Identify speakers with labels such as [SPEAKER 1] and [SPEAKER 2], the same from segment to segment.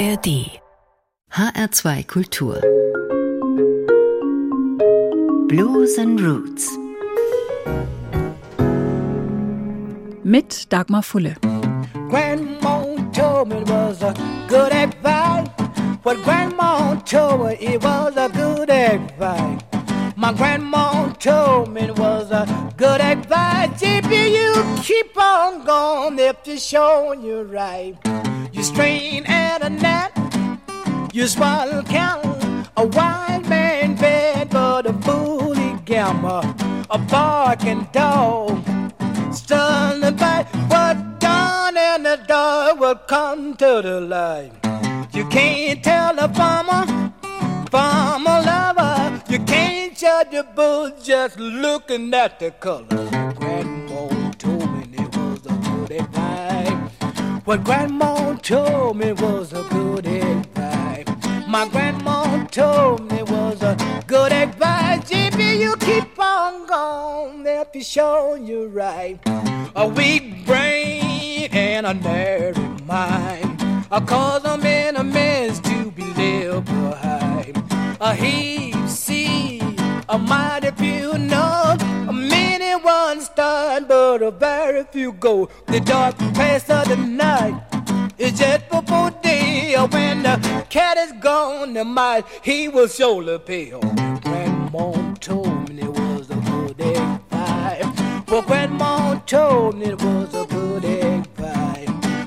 [SPEAKER 1] ARD HR2 Kultur Blues and Roots
[SPEAKER 2] mit Dagmar Fulle.
[SPEAKER 3] Grandma told me it was a good advice. What Grandma told me it was a good advice. My grandma told me it was a good advice. If you keep on going, if you're showing you right, you strain at a net, you swallow count. A wild man bed, but a bully gamble, a barking dog, stun by What done in the dark will come to the light. You can't tell a farmer, farmer lover, just looking at the color. Grandma told me it was a good advice. What grandma told me was a good advice. My grandma told me it was a good advice. If you keep on going, they'll be showing you right. A weak brain and a narrow mind. A cause a man a man's to be left behind. A see, a mighty few know. A many ones start, but a very few go. The dark past of the night is just before day. When the cat is gone, the might he will surely pay. Grandma told me it was a good advice. Well, grandma told me it was a good advice.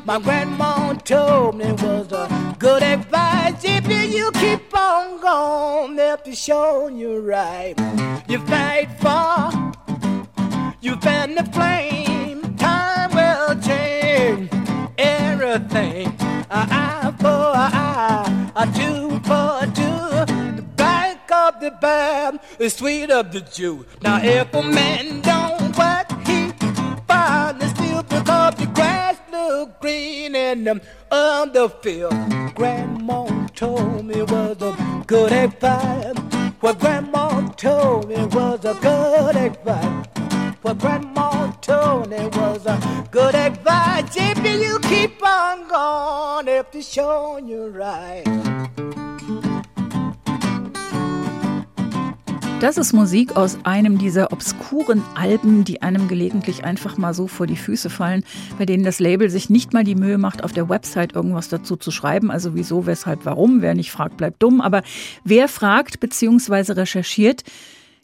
[SPEAKER 3] My grandma told me it was a good advice. If you keep on going, they'll be showing you right. You fight for, you fan the flame. Time will change everything. Uh, uh, oh, uh, eye for a eye, a tooth for a tooth. The back of the bad the sweet of the Jew. Now if a man don't work, he find the steel because the green in the other field. Grandma told me was a good advice. What grandma told me was a good advice. What grandma told me was a good advice. If you keep on going, if they show you right.
[SPEAKER 2] Das ist Musik aus einem dieser obskuren Alben, die einem gelegentlich einfach mal so vor die Füße fallen, bei denen das Label sich nicht mal die Mühe macht, auf der Website irgendwas dazu zu schreiben. Also wieso, weshalb, warum. Wer nicht fragt, bleibt dumm. Aber wer fragt bzw. recherchiert,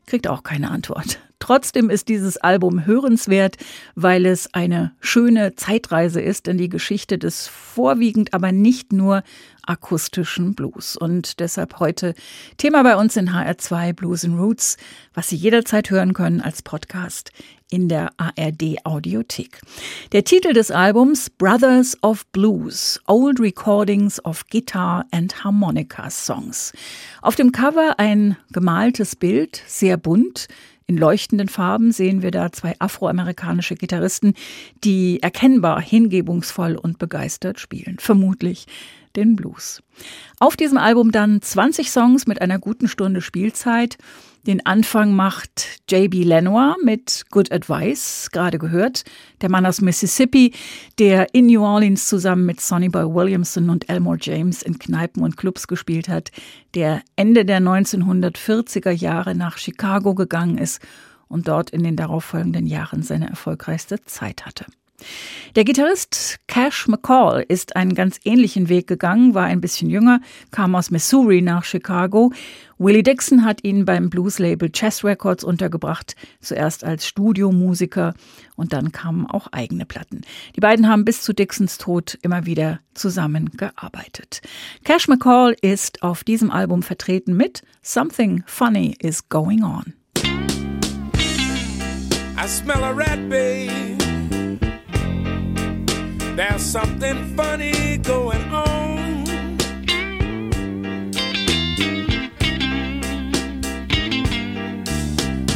[SPEAKER 2] kriegt auch keine Antwort. Trotzdem ist dieses Album hörenswert, weil es eine schöne Zeitreise ist in die Geschichte des vorwiegend aber nicht nur akustischen Blues. Und deshalb heute Thema bei uns in HR2 Blues and Roots, was Sie jederzeit hören können als Podcast in der ARD Audiothek. Der Titel des Albums Brothers of Blues, Old Recordings of Guitar and Harmonica Songs. Auf dem Cover ein gemaltes Bild, sehr bunt, in leuchtenden Farben sehen wir da zwei afroamerikanische Gitarristen, die erkennbar hingebungsvoll und begeistert spielen. Vermutlich den Blues. Auf diesem Album dann 20 Songs mit einer guten Stunde Spielzeit. Den Anfang macht J.B. Lenoir mit Good Advice, gerade gehört. Der Mann aus Mississippi, der in New Orleans zusammen mit Sonny Boy Williamson und Elmore James in Kneipen und Clubs gespielt hat, der Ende der 1940er Jahre nach Chicago gegangen ist und dort in den darauffolgenden Jahren seine erfolgreichste Zeit hatte. Der Gitarrist Cash McCall ist einen ganz ähnlichen Weg gegangen, war ein bisschen jünger, kam aus Missouri nach Chicago. Willie Dixon hat ihn beim Blues-Label Chess Records untergebracht, zuerst als Studiomusiker und dann kamen auch eigene Platten. Die beiden haben bis zu Dixons Tod immer wieder zusammengearbeitet. Cash McCall ist auf diesem Album vertreten mit Something Funny is Going On.
[SPEAKER 4] I smell a rat, babe. There's something funny going on.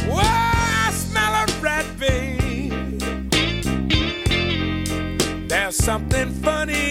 [SPEAKER 4] Whoa, I smell a rat, babe. There's something funny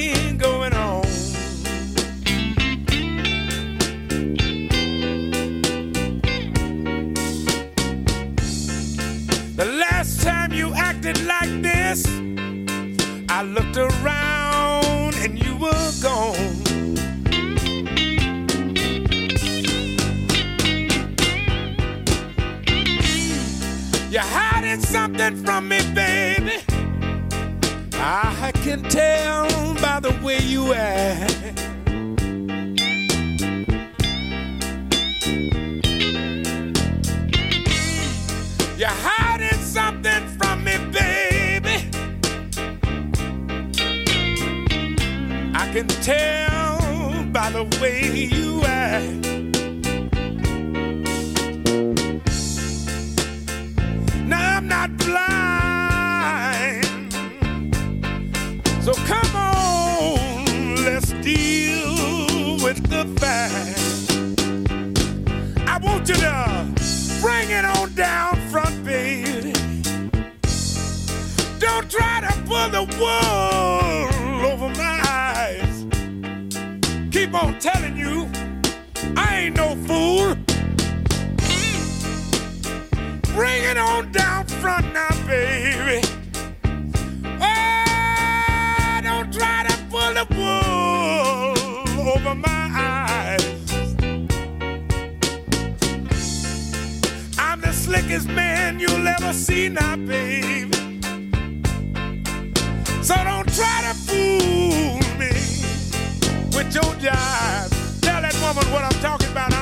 [SPEAKER 4] what I'm talking about.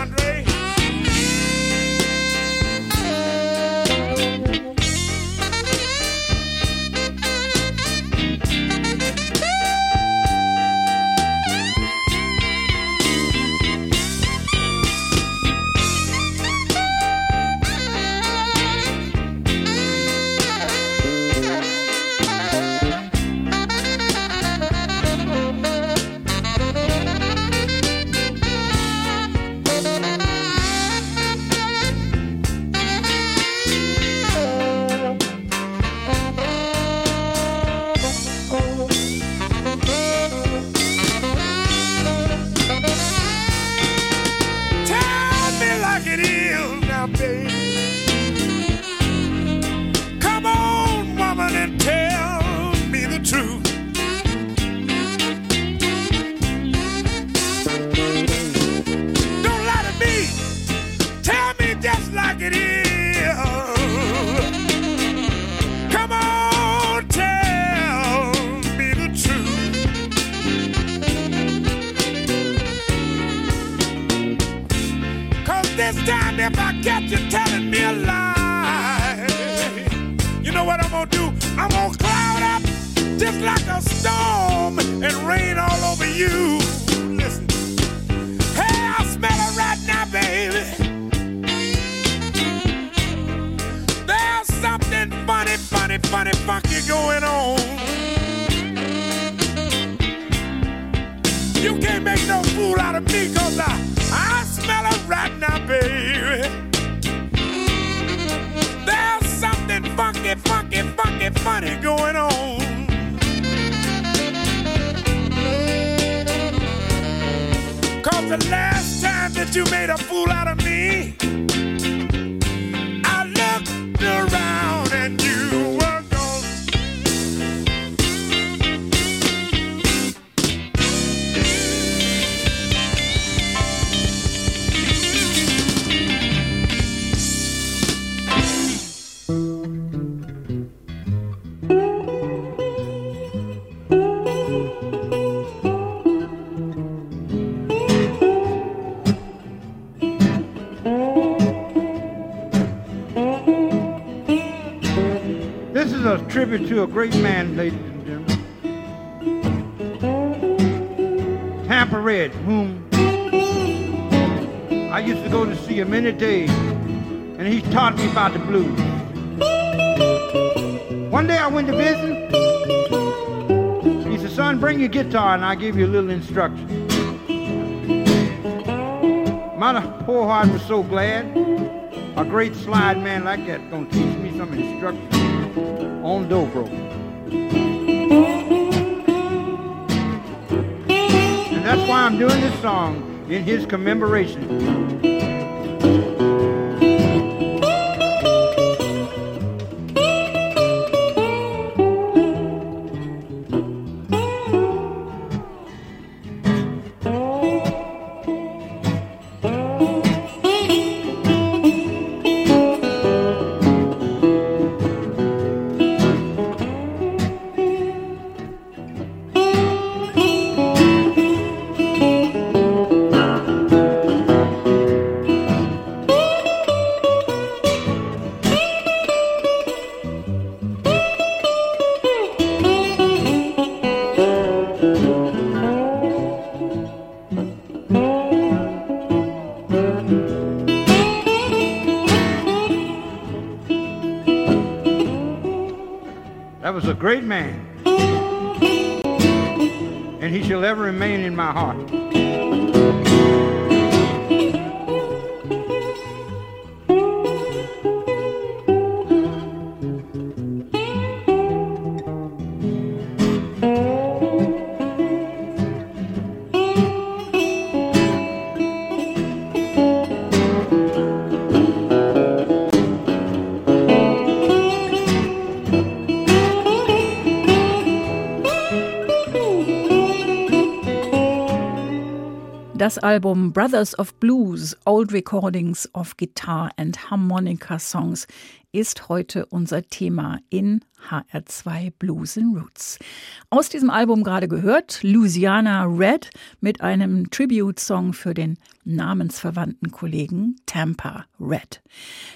[SPEAKER 4] funny going on. Cause the last time that you made a fool out of me.
[SPEAKER 5] to a great man, ladies and gentlemen. Tampa Red, whom I used to go to see him many days, and he taught me about the blues. One day I went to visit. He said, son, bring your guitar, and I'll give you a little instruction. My poor heart was so glad. A great slide man like that gonna teach me some instruction on Dobro. And that's why I'm doing this song in his commemoration.
[SPEAKER 2] Das Album Brothers of Blues, Old Recordings of Guitar and Harmonica Songs ist heute unser Thema in HR2 Blues and Roots. Aus diesem Album gerade gehört Louisiana Red mit einem Tribute-Song für den namensverwandten Kollegen Tampa Red.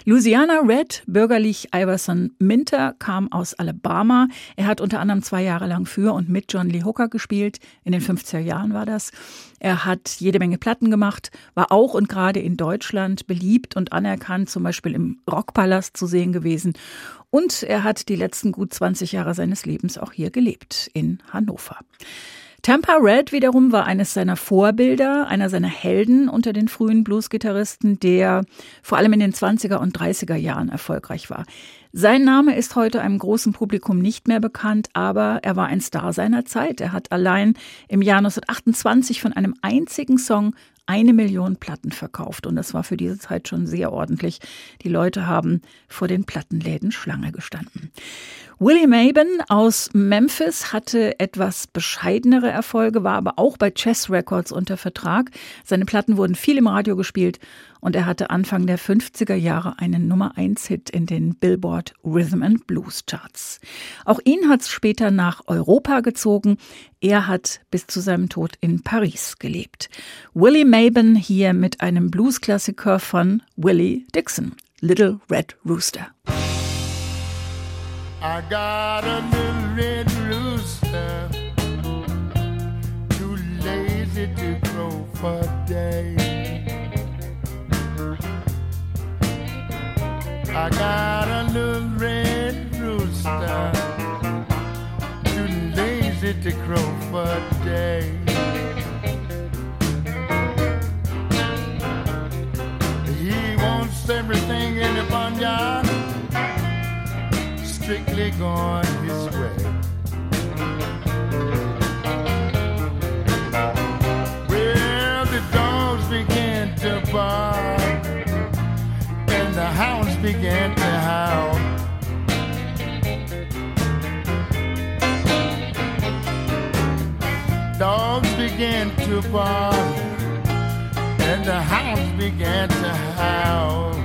[SPEAKER 2] Louisiana Red, bürgerlich Iverson Minter, kam aus Alabama. Er hat unter anderem zwei Jahre lang für und mit John Lee Hooker gespielt. In den 50er Jahren war das. Er hat jede Menge Platten gemacht, war auch und gerade in Deutschland beliebt und anerkannt, zum Beispiel im Rockpalast zu sehen gewesen. Und er hat die letzten gut 20 Jahre seines Lebens auch hier gelebt, in Hannover. Tampa Red wiederum war eines seiner Vorbilder, einer seiner Helden unter den frühen Bluesgitarristen, der vor allem in den 20er und 30er Jahren erfolgreich war. Sein Name ist heute einem großen Publikum nicht mehr bekannt, aber er war ein Star seiner Zeit. Er hat allein im Jahr 1928 von einem einzigen Song eine Million Platten verkauft. Und das war für diese Zeit schon sehr ordentlich. Die Leute haben vor den Plattenläden Schlange gestanden. Willie Maben aus Memphis hatte etwas bescheidenere Erfolge, war aber auch bei Chess Records unter Vertrag. Seine Platten wurden viel im Radio gespielt und er hatte Anfang der 50er Jahre einen Nummer 1 Hit in den Billboard Rhythm and Blues Charts. Auch ihn hat es später nach Europa gezogen. Er hat bis zu seinem Tod in Paris gelebt. Willie Maben hier mit einem Bluesklassiker von Willie Dixon, Little Red Rooster.
[SPEAKER 6] I got a little red rooster, too lazy to crow for day. I got a little red rooster, too lazy to crow for day. Strictly gone his way. Well, the dogs began to bark and the hounds began to howl. Dogs began to bark and the hounds began to howl.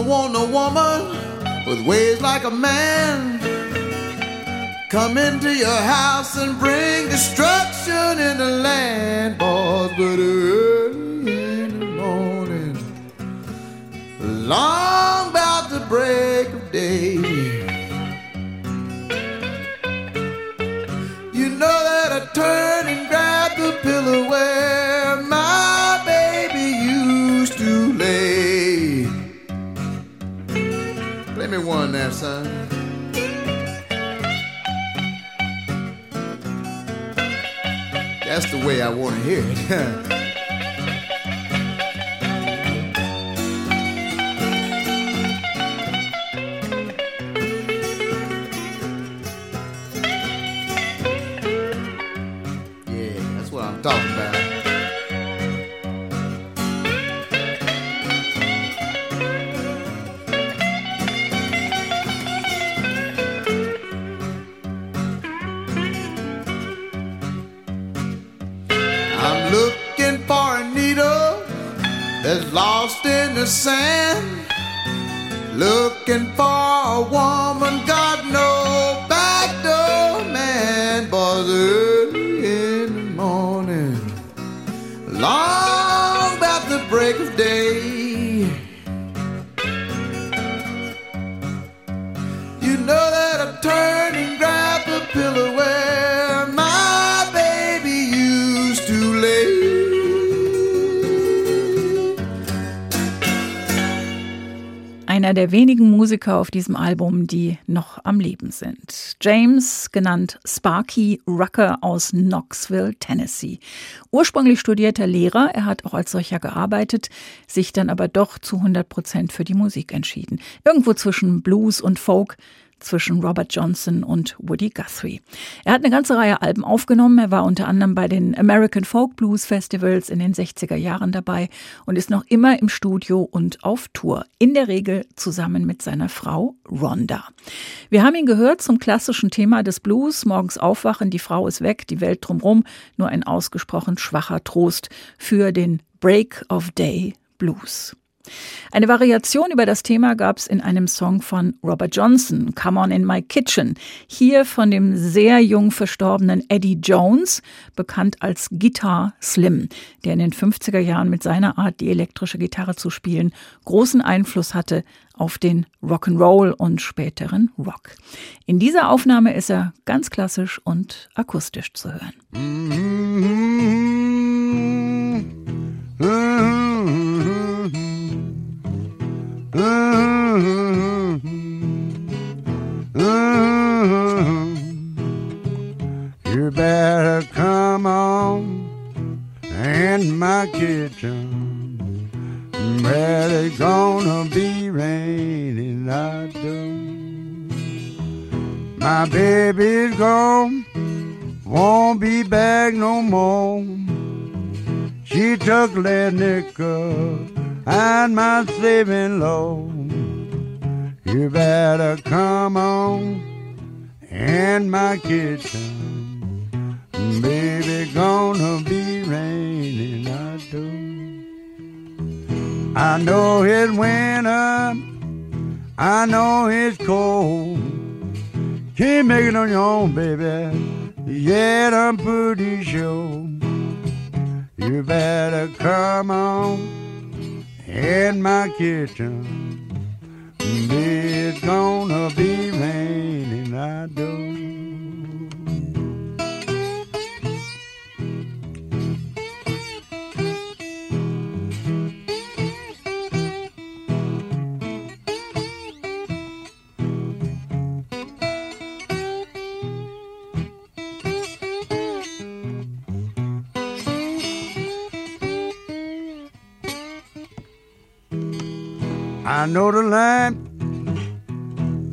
[SPEAKER 6] Want no
[SPEAKER 7] woman with ways like a man. Come into your house and bring destruction in the land, boys. But early in the morning, long about the break of day. Son. That's the way I want to hear it. lost
[SPEAKER 2] Einer der wenigen Musiker auf diesem Album, die noch am Leben sind. James, genannt Sparky Rucker aus Knoxville, Tennessee. Ursprünglich studierter Lehrer, er hat auch als solcher gearbeitet, sich dann aber doch zu 100 Prozent für die Musik entschieden. Irgendwo zwischen Blues und Folk, zwischen Robert Johnson und Woody Guthrie. Er hat eine ganze Reihe Alben aufgenommen. Er war unter anderem bei den American Folk Blues Festivals in den 60er Jahren dabei und ist noch immer im Studio und auf Tour. In der Regel zusammen mit seiner Frau Rhonda. Wir haben ihn gehört zum klassischen Thema des Blues. Morgens aufwachen, die Frau ist weg, die Welt drumrum. Nur ein ausgesprochen schwacher Trost für den Break of Day Blues. Eine Variation über das Thema gab es in einem Song von Robert Johnson, Come On in My Kitchen. Hier von dem sehr jung verstorbenen Eddie Jones, bekannt als Guitar Slim, der in den 50er Jahren mit seiner Art, die elektrische Gitarre zu spielen, großen Einfluss hatte auf den Rock'n'Roll und späteren Rock. In dieser Aufnahme ist er ganz klassisch und akustisch zu hören. Mm-hmm.
[SPEAKER 8] You better come on in my kitchen. Well, it's gonna be raining out there. My baby's gone, won't be back no more. She took lead nickel and my saving low. You better come on in my kitchen. Baby, gonna be raining, I do. I know it's winter, I know it's cold. Can't make it on your own, baby. Yet I'm pretty sure you better come on in my kitchen. It's gonna be raining, I do. I know the lamp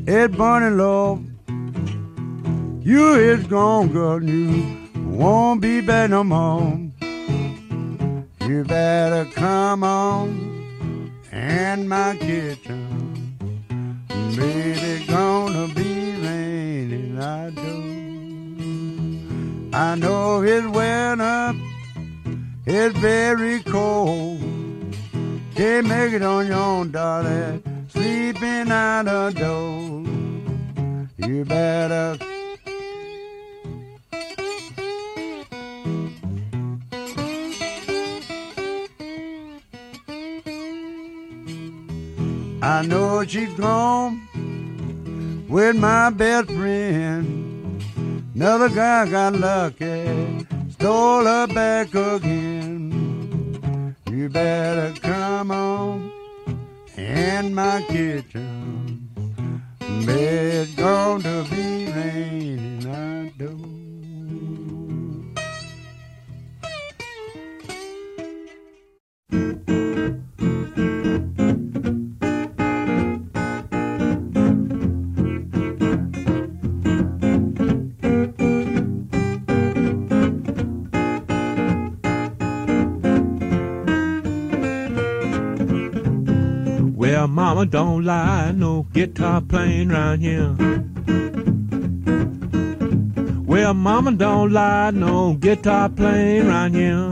[SPEAKER 8] is burning low. You is gone, girl, you won't be back no more. You better come on in my kitchen. Baby, gonna be raining, I do. I know it's winter, it's very cold. Can't make it on your own, darling. Sleeping out the door. You better. I know she's gone with my best friend. Another guy got lucky, stole her back again. You better come on in my kitchen. It's going to be raining,
[SPEAKER 9] mama don't lie, no guitar playing round here. Well, mama don't lie, no guitar playing round here.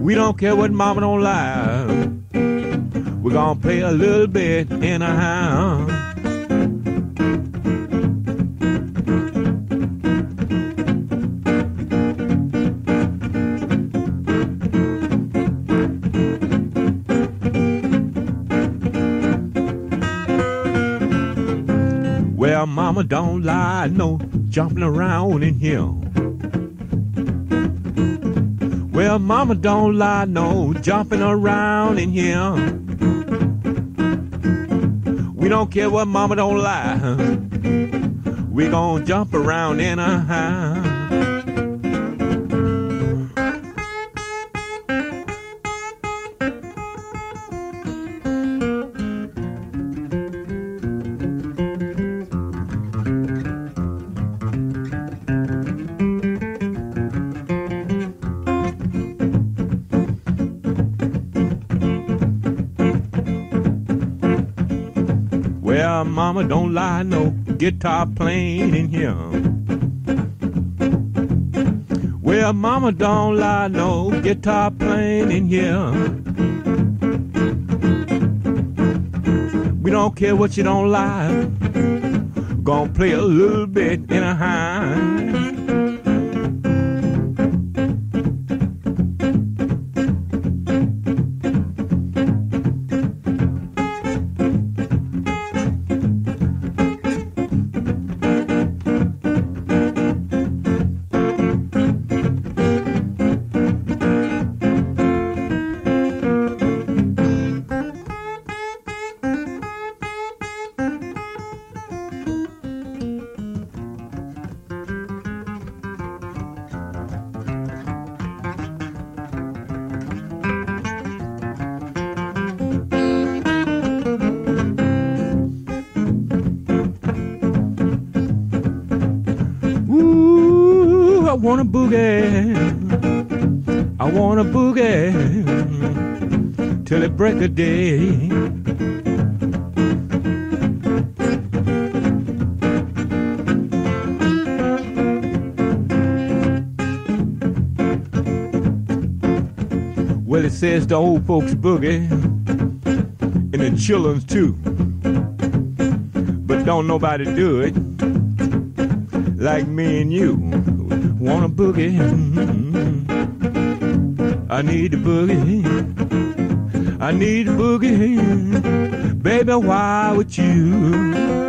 [SPEAKER 9] We don't care what mama don't lie. We're gonna play a little bit in a Well, mama don't lie, no jumping around in here. Well, mama don't lie, no jumping around in here. We don't care what mama don't lie. We gon' jump around in a Well, mama don't lie, no guitar playing in here. Well, mama don't lie, no guitar playing in here. We don't care what you don't like. Gonna play a little bit in a high. wanna boogie. I wanna boogie till it break a day. Well, it says the old folks boogie and the children's too, but don't nobody do it like me and you. Boogie? I need a boogie. I need a boogie. Baby, why would you?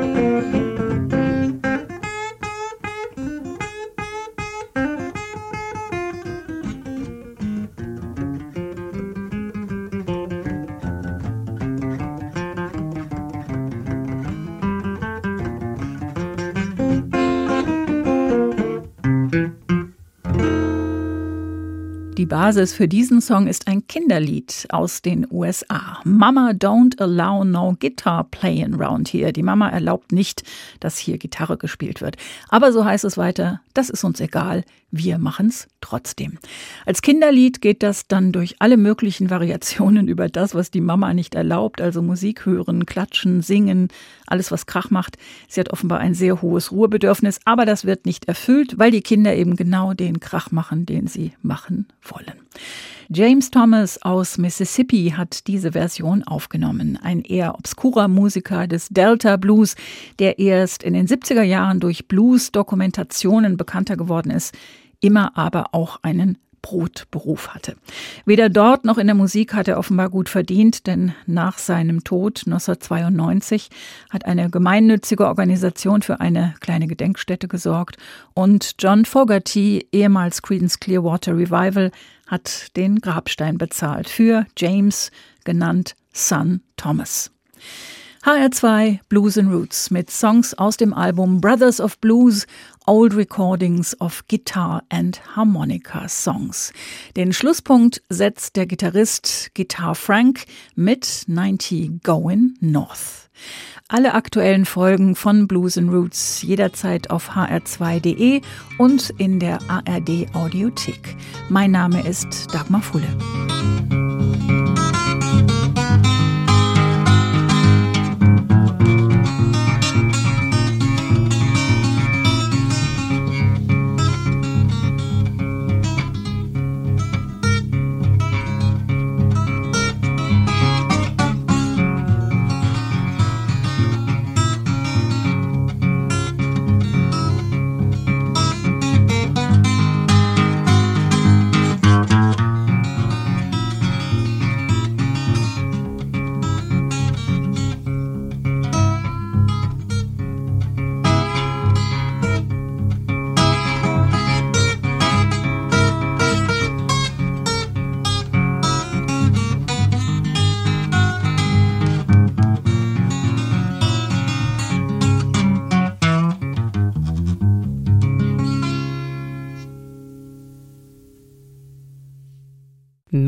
[SPEAKER 2] Basis für diesen Song ist ein Kinderlied aus den USA. Mama don't allow no guitar playing round here. Die Mama erlaubt nicht, dass hier Gitarre gespielt wird. Aber so heißt es weiter, das ist uns egal, wir machen's trotzdem. Als Kinderlied geht das dann durch alle möglichen Variationen über das, was die Mama nicht erlaubt, also Musik hören, klatschen, singen, alles was Krach macht. Sie hat offenbar ein sehr hohes Ruhebedürfnis, aber das wird nicht erfüllt, weil die Kinder eben genau den Krach machen, den sie machen wollen. James Thomas aus Mississippi hat diese Version aufgenommen. Ein eher obskurer Musiker des Delta Blues, der erst in den 70er Jahren durch Blues-Dokumentationen bekannter geworden ist, immer aber auch einen Brotberuf hatte. Weder dort noch in der Musik hat er offenbar gut verdient, denn nach seinem Tod 1992 hat eine gemeinnützige Organisation für eine kleine Gedenkstätte gesorgt und John Fogerty, ehemals Creedence Clearwater Revival, hat den Grabstein bezahlt für James, genannt Son Thomas. HR2 Blues and Roots mit Songs aus dem Album Brothers of Blues, Old Recordings of Guitar and Harmonica Songs. Den Schlusspunkt setzt der Gitarrist Guitar Frank mit 90 Going North. Alle aktuellen Folgen von Blues and Roots jederzeit auf hr2.de und in der ARD Audiothek. Mein Name ist Dagmar Fulle.